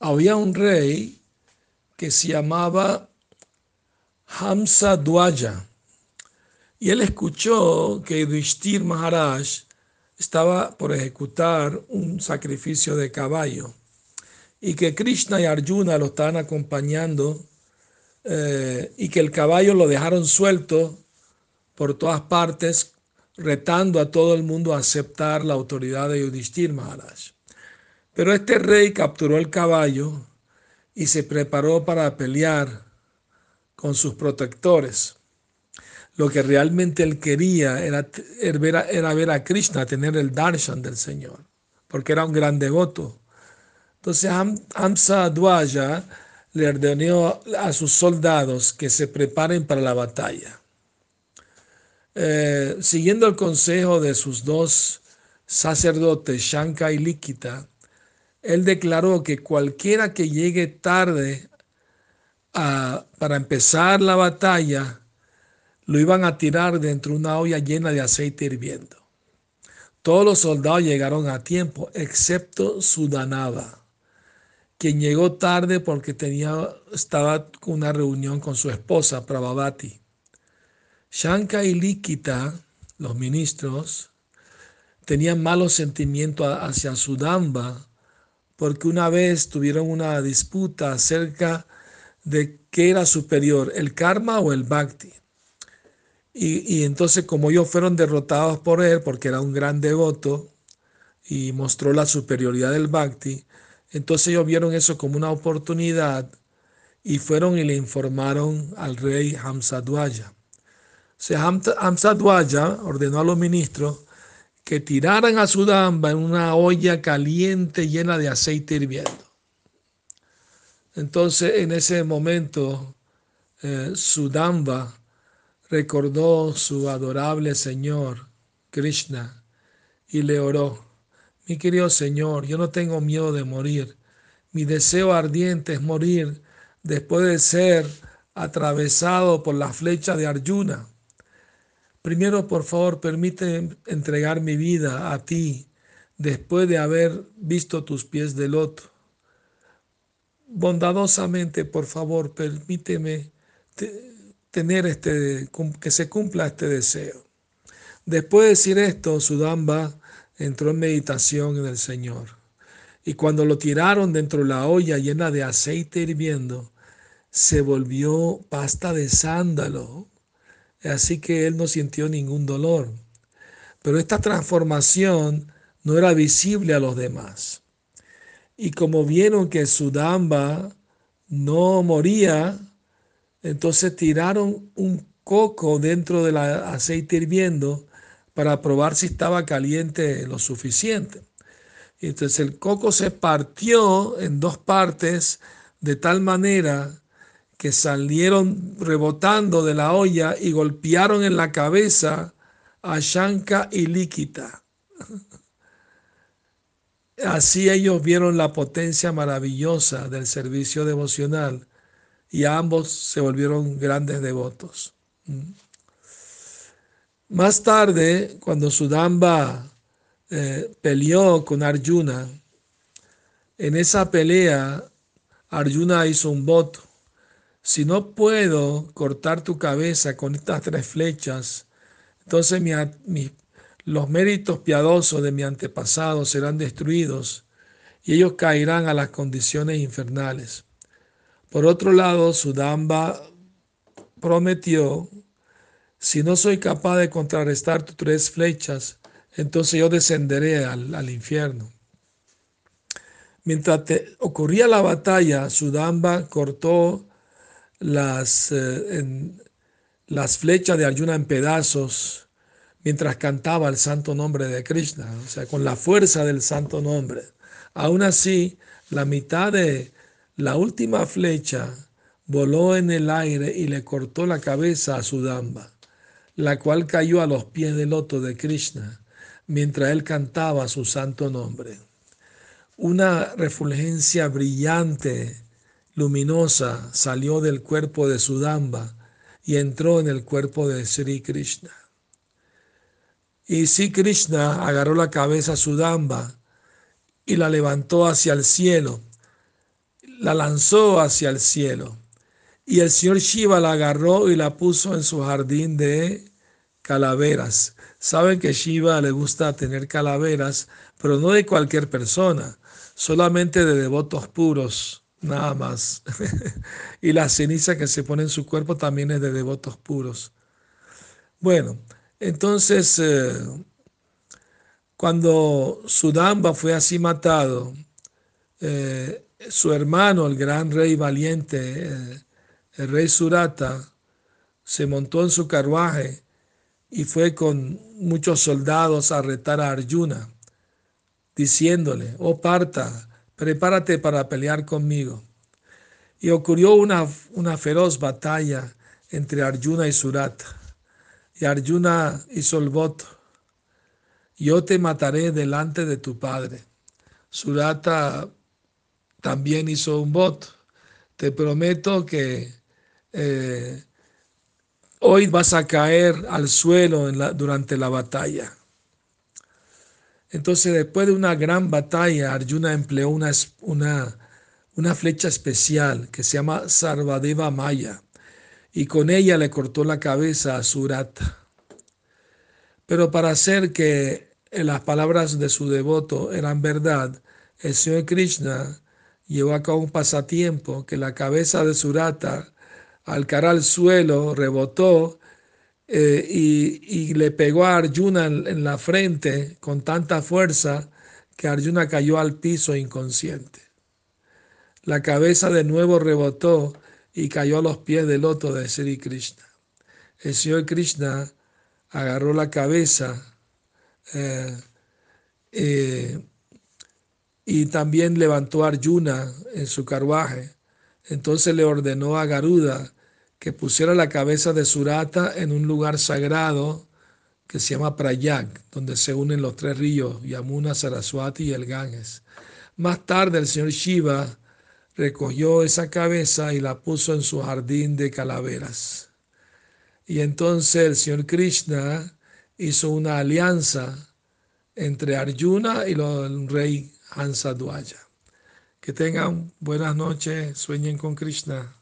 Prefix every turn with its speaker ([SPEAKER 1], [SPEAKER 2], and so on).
[SPEAKER 1] había un rey que se llamaba Hamsa Dwaja. Y él escuchó que Yudhishthir Maharaj estaba por ejecutar un sacrificio de caballo y que Krishna y Arjuna lo estaban acompañando eh, y que el caballo lo dejaron suelto por todas partes, retando a todo el mundo a aceptar la autoridad de Yudhishthir Maharaj. Pero este rey capturó el caballo y se preparó para pelear con sus protectores. Lo que realmente él quería era, era ver a Krishna, tener el darshan del Señor, porque era un gran devoto. Entonces Hamsa Dwaja le ordenó a sus soldados que se preparen para la batalla. Eh, siguiendo el consejo de sus dos sacerdotes, Shanka y Likita, él declaró que cualquiera que llegue tarde para empezar la batalla, lo iban a tirar dentro de una olla llena de aceite hirviendo. Todos los soldados llegaron a tiempo, excepto Sudanaba quien llegó tarde porque tenía, estaba con una reunión con su esposa, Prabhavati. Shanka y Likita, los ministros, tenían malos sentimientos hacia Sudamba porque una vez tuvieron una disputa acerca de qué era superior, el karma o el bhakti. Y, y, entonces como ellos fueron derrotados por él, porque era un gran devoto y mostró la superioridad del bhakti, entonces ellos vieron eso como una oportunidad y fueron y le informaron al rey Hamsadwaya. O sea, ordenó a los ministros que tiraran a Sudamba en una olla caliente llena de aceite hirviendo. Entonces, en ese momento, eh, Sudamba recordó su adorable Señor, Krishna, y le oró. Mi querido Señor, yo no tengo miedo de morir. Mi deseo ardiente es morir después de ser atravesado por la flecha de Arjuna. Primero, por favor, permite entregar mi vida a ti después de haber visto tus pies de loto. Bondadosamente, por favor, permíteme tener este, que se cumpla este deseo. Después de decir esto, Sudamba entró en meditación en el Señor. Y cuando lo tiraron dentro de la olla llena de aceite hirviendo, se volvió pasta de sándalo. Así que él no sintió ningún dolor. Pero esta transformación no era visible a los demás. Y como vieron que Sudamba no moría, entonces tiraron un coco dentro del aceite hirviendo para probar si estaba caliente lo suficiente. entonces el coco se partió en dos partes de tal manera que salieron rebotando de la olla y golpearon en la cabeza a Shanka y Líquita. Así ellos vieron la potencia maravillosa del servicio devocional y ambos se volvieron grandes devotos. Más tarde, cuando Sudamba eh, peleó con Arjuna, en esa pelea Arjuna hizo un voto. Si no puedo cortar tu cabeza con estas tres flechas, entonces los méritos piadosos de mi antepasado serán destruidos y ellos caerán a las condiciones infernales. Por otro lado, Sudamba prometió si no soy capaz de contrarrestar tus tres flechas, entonces yo descenderé al, infierno. Mientras ocurría la batalla, Sudamba cortó las, eh, las flechas de Arjuna en pedazos mientras cantaba el santo nombre de Krishna, o sea, con la fuerza del santo nombre. Aún así, la mitad de la última flecha voló en el aire y le cortó la cabeza a Sudamba la cual cayó a los pies del loto de Krishna mientras él cantaba su santo nombre. Una refulgencia brillante, luminosa, salió del cuerpo de Sudamba y entró en el cuerpo de Sri Krishna. Y Sri Krishna agarró la cabeza a Sudamba y la levantó hacia el cielo la lanzó hacia el cielo. Y el señor Shiva la agarró y la puso en su jardín de calaveras. Saben que Shiva le gusta tener calaveras, pero no de cualquier persona, solamente de devotos puros, nada más. y la ceniza que se pone en su cuerpo también es de devotos puros. Bueno, entonces, eh, cuando Sudamba fue así matado, eh, su hermano, el gran rey valiente, eh, el rey Surata, se montó en su carruaje y fue con muchos soldados a retar a Arjuna, diciéndole, oh Parta, prepárate para pelear conmigo. Y ocurrió una, una feroz batalla entre Arjuna y Surata. Y Arjuna hizo el voto, yo te mataré delante de tu padre. Surata también hizo un voto. Te prometo que eh, hoy vas a caer al suelo durante la batalla. Entonces, después de una gran batalla, Arjuna empleó una, una, una flecha especial que se llama Sarvadeva Maya y con ella le cortó la cabeza a Surata. Pero para hacer que las palabras de su devoto eran verdad, el Señor Krishna llevó a cabo un pasatiempo que la cabeza de Surata al caer al suelo rebotó eh, y, le pegó a Arjuna en, la frente con tanta fuerza que Arjuna cayó al piso inconsciente. La cabeza de nuevo rebotó y cayó a los pies del loto de Sri Krishna. El Señor Krishna agarró la cabeza eh, eh, y también levantó a Arjuna en su carruaje. Entonces le ordenó a Garuda que pusiera la cabeza de Surata en un lugar sagrado que se llama Prayag, donde se unen los tres ríos, Yamuna, Saraswati y el Ganges. Más tarde el señor Shiva recogió esa cabeza y la puso en su jardín de calaveras. Y entonces el señor Krishna hizo una alianza entre Arjuna y el rey Hansadwaya. Que tengan buenas noches, sueñen con Krishna.